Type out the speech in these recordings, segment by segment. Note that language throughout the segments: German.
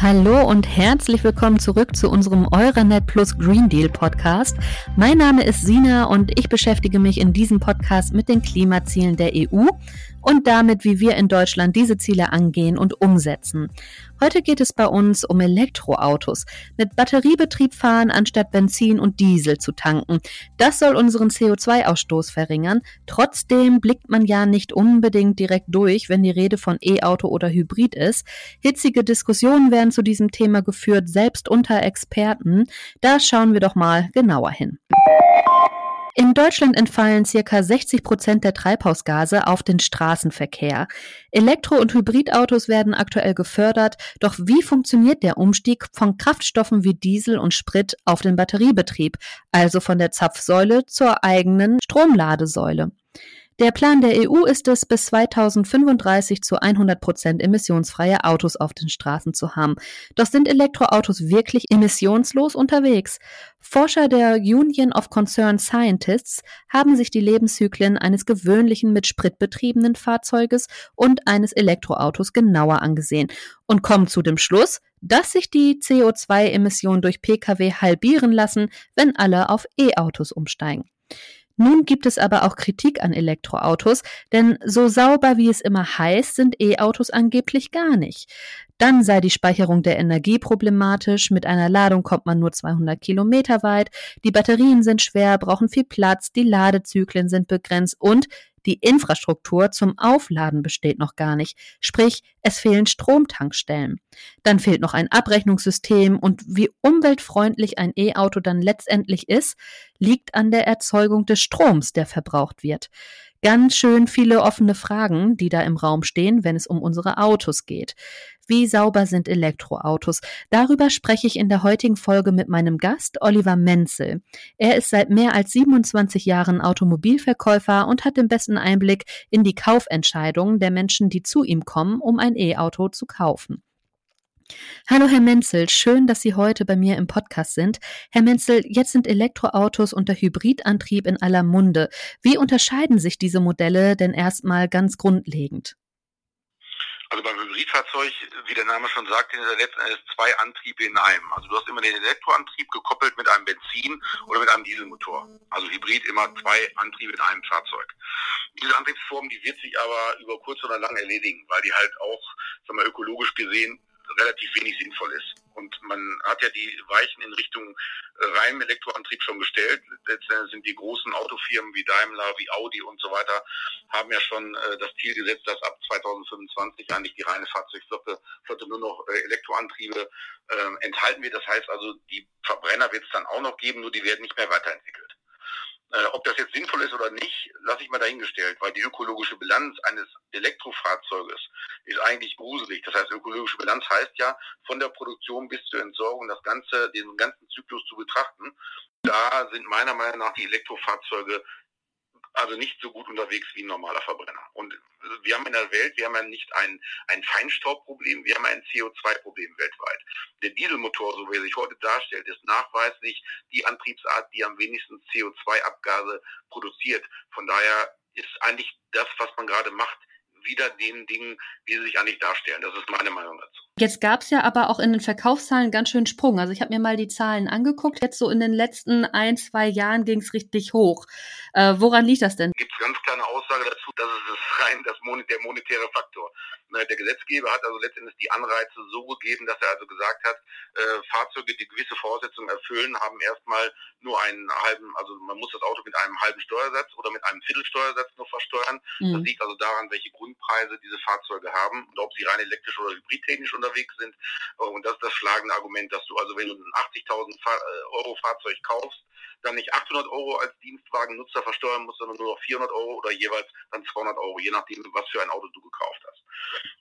Hallo und herzlich willkommen zurück zu unserem Euranet Plus Green Deal Podcast. Mein Name ist Sina und ich beschäftige mich in diesem Podcast mit den Klimazielen der EU und damit, wie wir in Deutschland diese Ziele angehen und umsetzen. Heute geht es bei uns um Elektroautos. Mit Batteriebetrieb fahren, anstatt Benzin und Diesel zu tanken. Das soll unseren CO2-Ausstoß verringern. Trotzdem blickt man ja nicht unbedingt direkt durch, wenn die Rede von E-Auto oder Hybrid ist. Hitzige Diskussionen werden zu diesem Thema geführt, selbst unter Experten. Da schauen wir doch mal genauer hin. In Deutschland entfallen circa 60 Prozent der Treibhausgase auf den Straßenverkehr. Elektro- und Hybridautos werden aktuell gefördert, doch wie funktioniert der Umstieg von Kraftstoffen wie Diesel und Sprit auf den Batteriebetrieb, also von der Zapfsäule zur eigenen Stromladesäule? Der Plan der EU ist es, bis 2035 zu 100 Prozent emissionsfreie Autos auf den Straßen zu haben. Doch sind Elektroautos wirklich emissionslos unterwegs? Forscher der Union of Concerned Scientists haben sich die Lebenszyklen eines gewöhnlichen mit Sprit betriebenen Fahrzeuges und eines Elektroautos genauer angesehen und kommen zu dem Schluss, dass sich die CO2-Emissionen durch Pkw halbieren lassen, wenn alle auf E-Autos umsteigen. Nun gibt es aber auch Kritik an Elektroautos, denn so sauber wie es immer heißt, sind E-Autos angeblich gar nicht. Dann sei die Speicherung der Energie problematisch. Mit einer Ladung kommt man nur 200 Kilometer weit. Die Batterien sind schwer, brauchen viel Platz. Die Ladezyklen sind begrenzt und die Infrastruktur zum Aufladen besteht noch gar nicht, sprich es fehlen Stromtankstellen. Dann fehlt noch ein Abrechnungssystem und wie umweltfreundlich ein E-Auto dann letztendlich ist, liegt an der Erzeugung des Stroms, der verbraucht wird ganz schön viele offene Fragen, die da im Raum stehen, wenn es um unsere Autos geht. Wie sauber sind Elektroautos? Darüber spreche ich in der heutigen Folge mit meinem Gast Oliver Menzel. Er ist seit mehr als 27 Jahren Automobilverkäufer und hat den besten Einblick in die Kaufentscheidungen der Menschen, die zu ihm kommen, um ein E-Auto zu kaufen. Hallo Herr Menzel, schön, dass Sie heute bei mir im Podcast sind. Herr Menzel, jetzt sind Elektroautos und der Hybridantrieb in aller Munde. Wie unterscheiden sich diese Modelle denn erstmal ganz grundlegend? Also beim Hybridfahrzeug, wie der Name schon sagt, sind letzten zwei Antriebe in einem. Also du hast immer den Elektroantrieb gekoppelt mit einem Benzin oder mit einem Dieselmotor. Also Hybrid immer zwei Antriebe in einem Fahrzeug. Diese Antriebsform, die wird sich aber über kurz oder lang erledigen, weil die halt auch, sagen wir, ökologisch gesehen relativ wenig sinnvoll ist. Und man hat ja die Weichen in Richtung äh, reinem Elektroantrieb schon gestellt. Letztendlich sind die großen Autofirmen wie Daimler, wie Audi und so weiter, haben ja schon äh, das Ziel gesetzt, dass ab 2025 eigentlich die reine Fahrzeugflotte nur noch äh, Elektroantriebe äh, enthalten wird. Das heißt also, die Verbrenner wird es dann auch noch geben, nur die werden nicht mehr weiterentwickelt. Äh, ob das jetzt sinnvoll ist oder nicht, lasse ich mal dahingestellt, weil die ökologische Bilanz eines Elektrofahrzeuges ist eigentlich gruselig. Das heißt, ökologische Bilanz heißt ja, von der Produktion bis zur Entsorgung das ganze, den ganzen Zyklus zu betrachten. Da sind meiner Meinung nach die Elektrofahrzeuge also nicht so gut unterwegs wie ein normaler Verbrenner. Und wir haben in der Welt, wir haben ja nicht ein, ein Feinstaubproblem, wir haben ein CO2-Problem weltweit. Der Dieselmotor, so wie er sich heute darstellt, ist nachweislich die Antriebsart, die am wenigsten CO2-Abgase produziert. Von daher ist eigentlich das, was man gerade macht, wieder den Dingen, wie sie sich eigentlich darstellen. Das ist meine Meinung dazu. Jetzt gab es ja aber auch in den Verkaufszahlen ganz schön Sprung. Also ich habe mir mal die Zahlen angeguckt. Jetzt so in den letzten ein, zwei Jahren ging es richtig hoch. Äh, woran liegt das denn? Gibt es ganz kleine Aussage dazu, dass es ist rein das Mon der monetäre Faktor. Ne, der Gesetzgeber hat also letztendlich die Anreize so gegeben, dass er also gesagt hat, äh, Fahrzeuge, die gewisse Voraussetzungen erfüllen, haben erstmal nur einen halben, also man muss das Auto mit einem halben Steuersatz oder mit einem Viertelsteuersatz nur versteuern. Mhm. Das liegt also daran, welche Grundpreise diese Fahrzeuge haben und ob sie rein elektrisch oder hybridtechnisch unterwegs sind. Und das ist das schlagende Argument, dass du also, wenn du ein 80.000 äh, Euro Fahrzeug kaufst, dann nicht 800 Euro als Dienstwagennutzer versteuern musst, sondern nur noch 400 Euro oder jeweils dann 200 Euro, je nachdem, was für ein Auto du gekauft hast.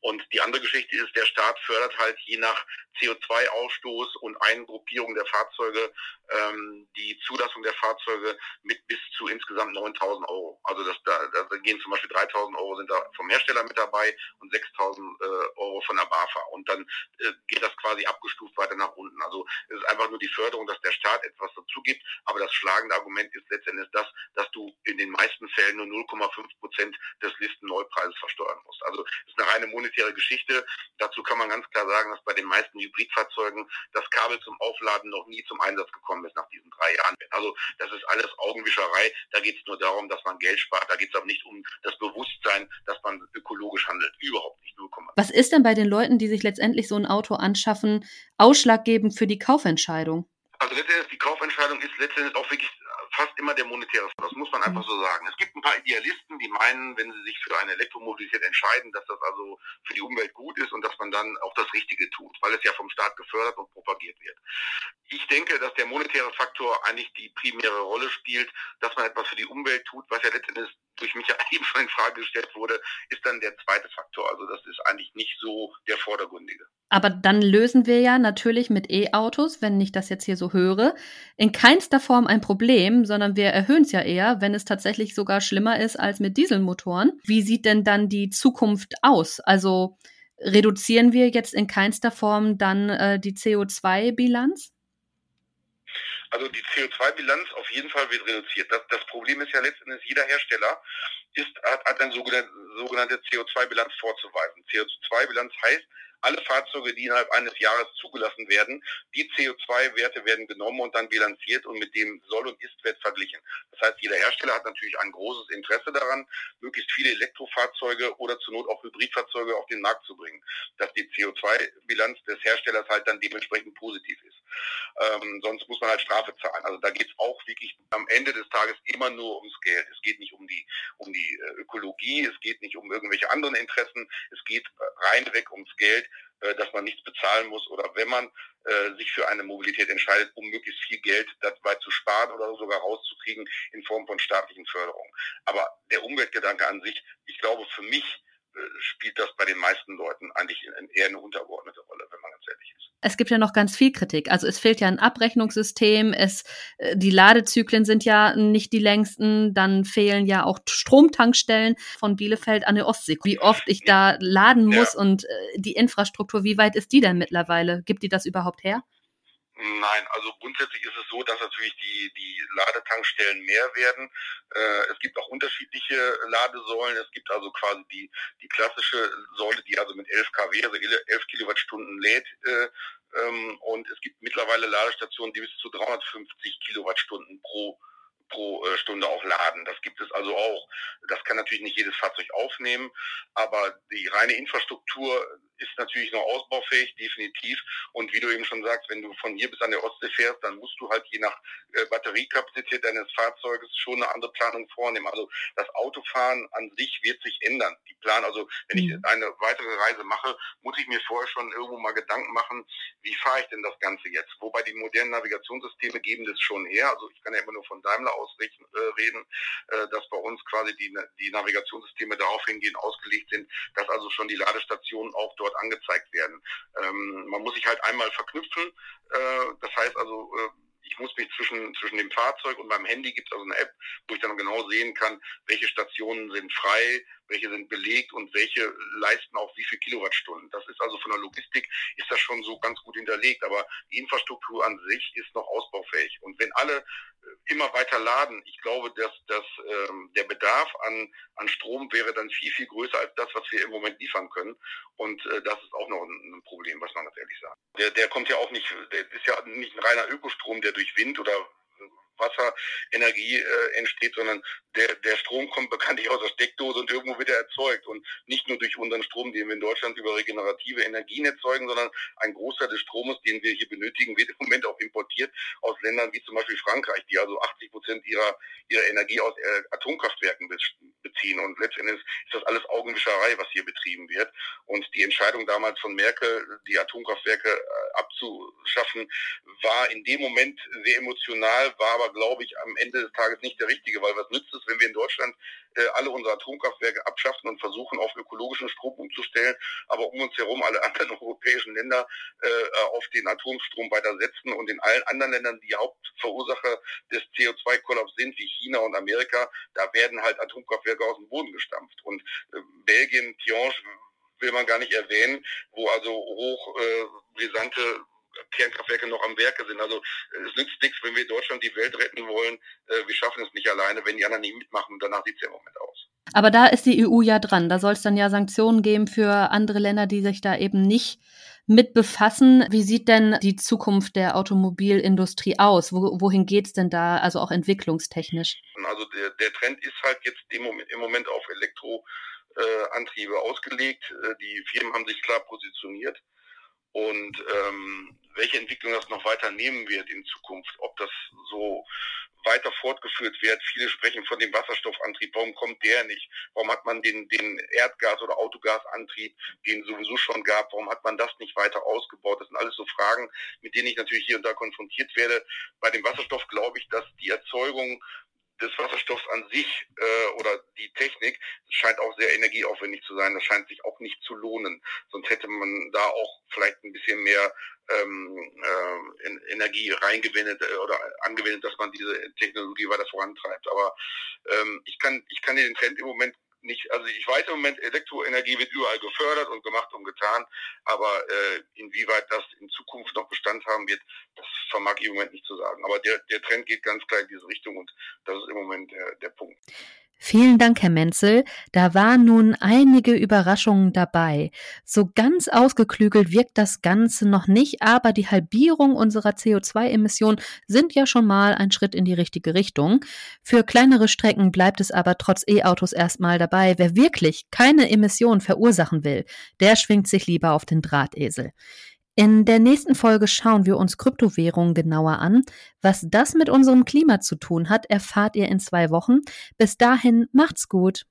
Und die andere Geschichte ist, der Staat fördert halt je nach CO2-Ausstoß und Eingruppierung der Fahrzeuge ähm, die Zulassung der Fahrzeuge mit bis zu insgesamt 9000 Euro. Also das, da, da gehen zum Beispiel 3000 Euro sind da vom Hersteller mit dabei und 6000 äh, Euro von der BAFA. Und dann äh, geht das quasi abgestuft weiter nach unten. Also es ist einfach nur die Förderung, dass der Staat etwas dazu gibt. Aber das schlagende Argument ist letztendlich das, dass du in den meisten Fällen nur 0,5 Prozent des Listenneupreises versteuern musst. Also es ist eine reine monetäre Geschichte. Dazu kann man ganz klar sagen, dass bei den meisten Hybridfahrzeugen das Kabel zum Aufladen noch nie zum Einsatz gekommen ist nach diesen drei Jahren. Also das ist alles Augenwischerei. Da geht es nur darum, dass man Geld spart. Da geht es aber nicht um das Bewusstsein, dass man ökologisch handelt. Überhaupt nicht. 0, Was ist denn bei den Leuten, die sich letztendlich so ein Auto anschaffen, ausschlaggebend für die Kaufentscheidung? Also letztendlich die Kaufentscheidung ist letztendlich auch wirklich fast immer der monetäre Das muss man einfach mhm. so sagen. Es gibt ein paar Idealisten, die meinen, wenn sie sich für eine Elektromobilität entscheiden, dass das also für die Umwelt gut ist und dass man dann auch das Richtige tut, weil es ja vom Staat gefördert und propagiert wird. Ich denke, dass der monetäre Faktor eigentlich die primäre Rolle spielt, dass man etwas für die Umwelt tut, was ja letztendlich durch mich ja eben in Frage gestellt wurde, ist dann der zweite Faktor. Also das ist eigentlich nicht so der vordergründige. Aber dann lösen wir ja natürlich mit E-Autos, wenn ich das jetzt hier so höre, in keinster Form ein Problem, sondern wir erhöhen es ja eher, wenn es tatsächlich sogar schlimmer ist als mit Dieselmotoren. Wie sieht denn dann die Zukunft aus? Also reduzieren wir jetzt in keinster Form dann äh, die CO2-Bilanz? Also die CO2-Bilanz auf jeden Fall wird reduziert. Das, das Problem ist ja letztendlich, jeder Hersteller ist, hat, hat eine sogenannte, sogenannte CO2-Bilanz vorzuweisen. CO2-Bilanz heißt, alle Fahrzeuge, die innerhalb eines Jahres zugelassen werden, die CO2-Werte werden genommen und dann bilanziert und mit dem Soll- und Ist-Wert verglichen. Das heißt, jeder Hersteller hat natürlich ein großes Interesse daran, möglichst viele Elektrofahrzeuge oder zur Not auch Hybridfahrzeuge auf den Markt zu bringen, dass die CO2-Bilanz des Herstellers halt dann dementsprechend positiv ist. Ähm, sonst muss man halt Strafe zahlen. Also da geht es auch wirklich am Ende des Tages immer nur ums Geld. Es geht nicht um die, um die äh, Ökologie, es geht nicht um irgendwelche anderen Interessen, es geht reinweg ums Geld, äh, dass man nichts bezahlen muss oder wenn man äh, sich für eine Mobilität entscheidet, um möglichst viel Geld dabei zu sparen oder sogar rauszukriegen in Form von staatlichen Förderungen. Aber der Umweltgedanke an sich, ich glaube für mich, spielt das bei den meisten Leuten eigentlich eher eine untergeordnete Rolle, wenn man ganz ehrlich ist. Es gibt ja noch ganz viel Kritik. Also es fehlt ja ein Abrechnungssystem, es, äh, die Ladezyklen sind ja nicht die längsten, dann fehlen ja auch Stromtankstellen von Bielefeld an der Ostsee. Wie oft ich da laden muss ja. und äh, die Infrastruktur, wie weit ist die denn mittlerweile? Gibt die das überhaupt her? Nein, also grundsätzlich ist es so, dass natürlich die, die Ladetankstellen mehr werden. Äh, es gibt auch unterschiedliche Ladesäulen. Es gibt also quasi die, die klassische Säule, die also mit 11 kW, also 11 Kilowattstunden lädt. Äh, ähm, und es gibt mittlerweile Ladestationen, die bis zu 350 Kilowattstunden pro pro äh, Stunde auch laden. Das gibt es also auch. Das kann natürlich nicht jedes Fahrzeug aufnehmen, aber die reine Infrastruktur ist natürlich noch ausbaufähig, definitiv. Und wie du eben schon sagst, wenn du von hier bis an der Ostsee fährst, dann musst du halt je nach äh, Batteriekapazität deines Fahrzeuges schon eine andere Planung vornehmen. Also das Autofahren an sich wird sich ändern. Die Plan, also wenn ich mhm. eine weitere Reise mache, muss ich mir vorher schon irgendwo mal Gedanken machen, wie fahre ich denn das Ganze jetzt? Wobei die modernen Navigationssysteme geben das schon her. Also ich kann ja immer nur von Daimler ausrichten, äh, reden, äh, dass bei uns quasi die, die Navigationssysteme darauf hingehen ausgelegt sind, dass also schon die Ladestationen auch dort angezeigt werden. Ähm, man muss sich halt einmal verknüpfen. Äh, das heißt also, äh, ich muss mich zwischen, zwischen dem Fahrzeug und meinem Handy gibt es also eine App, wo ich dann genau sehen kann, welche Stationen sind frei, welche sind belegt und welche leisten auch wie viel Kilowattstunden. Das ist also von der Logistik ist das schon so ganz gut hinterlegt, aber die Infrastruktur an sich ist noch ausbaufähig. Und wenn alle immer weiter laden. Ich glaube, dass, dass ähm, der Bedarf an, an Strom wäre dann viel, viel größer als das, was wir im Moment liefern können. Und äh, das ist auch noch ein, ein Problem, was man ganz ehrlich sagt. Der, der kommt ja auch nicht, der ist ja nicht ein reiner Ökostrom, der durch Wind oder Wasserenergie äh, entsteht, sondern der, der Strom kommt bekanntlich aus der Steckdose und irgendwo wird er erzeugt. Und nicht nur durch unseren Strom, den wir in Deutschland über regenerative Energien erzeugen, sondern ein Großteil des Stromes, den wir hier benötigen, wird im Moment auch importiert aus Ländern wie zum Beispiel Frankreich, die also 80 Prozent ihrer, ihrer Energie aus äh, Atomkraftwerken beziehen. Und letztendlich ist das alles Augenwischerei, was hier betrieben wird. Und die Entscheidung damals von Merkel, die Atomkraftwerke äh, abzuschaffen, war in dem Moment sehr emotional, war aber, glaube ich, am Ende des Tages nicht der richtige, weil was nützt es, wenn wir in Deutschland äh, alle unsere Atomkraftwerke abschaffen und versuchen, auf ökologischen Strom umzustellen, aber um uns herum alle anderen europäischen Länder äh, auf den Atomstrom weiter setzen und in allen anderen Ländern, die Hauptverursacher des CO2-Kollaps sind, wie China und Amerika, da werden halt Atomkraftwerke aus dem Boden gestampft. Und äh, Belgien, Tiange will man gar nicht erwähnen, wo also hoch äh, brisante Kernkraftwerke noch am Werke sind. Also es nützt nichts, wenn wir Deutschland die Welt retten wollen. Äh, wir schaffen es nicht alleine, wenn die anderen nicht mitmachen. Danach sieht es ja im Moment aus. Aber da ist die EU ja dran. Da soll es dann ja Sanktionen geben für andere Länder, die sich da eben nicht mit befassen. Wie sieht denn die Zukunft der Automobilindustrie aus? Wo, wohin geht's denn da, also auch entwicklungstechnisch? Also der, der Trend ist halt jetzt im Moment, im Moment auf Elektroantriebe äh, ausgelegt. Äh, die Firmen haben sich klar positioniert. Und ähm, welche Entwicklung das noch weiter nehmen wird in Zukunft, ob das so weiter fortgeführt wird. Viele sprechen von dem Wasserstoffantrieb. Warum kommt der nicht? Warum hat man den, den Erdgas- oder Autogasantrieb, den es sowieso schon gab, warum hat man das nicht weiter ausgebaut? Das sind alles so Fragen, mit denen ich natürlich hier und da konfrontiert werde. Bei dem Wasserstoff glaube ich, dass die Erzeugung des Wasserstoffs an sich äh, oder die Technik scheint auch sehr energieaufwendig zu sein. Das scheint sich auch nicht zu lohnen. Sonst hätte man da auch vielleicht ein bisschen mehr ähm, äh, Energie reingewendet äh, oder angewendet, dass man diese Technologie weiter vorantreibt. Aber ähm, ich kann ich kann den Trend im Moment nicht, also ich weiß im Moment, Elektroenergie wird überall gefördert und gemacht und getan, aber äh, inwieweit das in Zukunft noch Bestand haben wird, das vermag ich im Moment nicht zu sagen. Aber der, der Trend geht ganz klar in diese Richtung und das ist im Moment der, der Punkt. Vielen Dank, Herr Menzel. Da waren nun einige Überraschungen dabei. So ganz ausgeklügelt wirkt das Ganze noch nicht, aber die Halbierung unserer CO2-Emissionen sind ja schon mal ein Schritt in die richtige Richtung. Für kleinere Strecken bleibt es aber trotz E-Autos erstmal dabei. Wer wirklich keine Emissionen verursachen will, der schwingt sich lieber auf den Drahtesel. In der nächsten Folge schauen wir uns Kryptowährungen genauer an. Was das mit unserem Klima zu tun hat, erfahrt ihr in zwei Wochen. Bis dahin macht's gut.